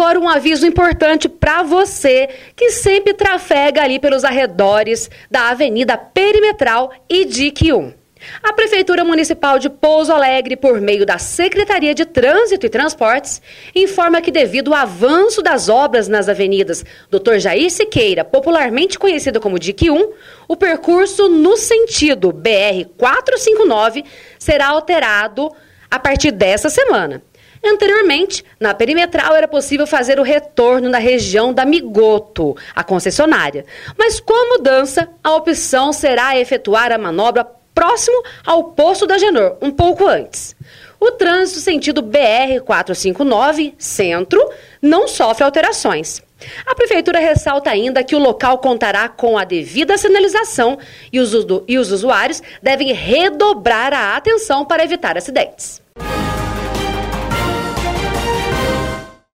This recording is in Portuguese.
Agora um aviso importante para você que sempre trafega ali pelos arredores da Avenida Perimetral e DIC 1. A Prefeitura Municipal de Pouso Alegre, por meio da Secretaria de Trânsito e Transportes, informa que devido ao avanço das obras nas avenidas Dr. Jair Siqueira, popularmente conhecida como DIC 1, o percurso no sentido BR 459 será alterado a partir dessa semana. Anteriormente, na perimetral era possível fazer o retorno na região da Migoto, a concessionária. Mas com a mudança, a opção será efetuar a manobra próximo ao posto da Genor, um pouco antes. O trânsito sentido BR-459, centro, não sofre alterações. A Prefeitura ressalta ainda que o local contará com a devida sinalização e os, e os usuários devem redobrar a atenção para evitar acidentes.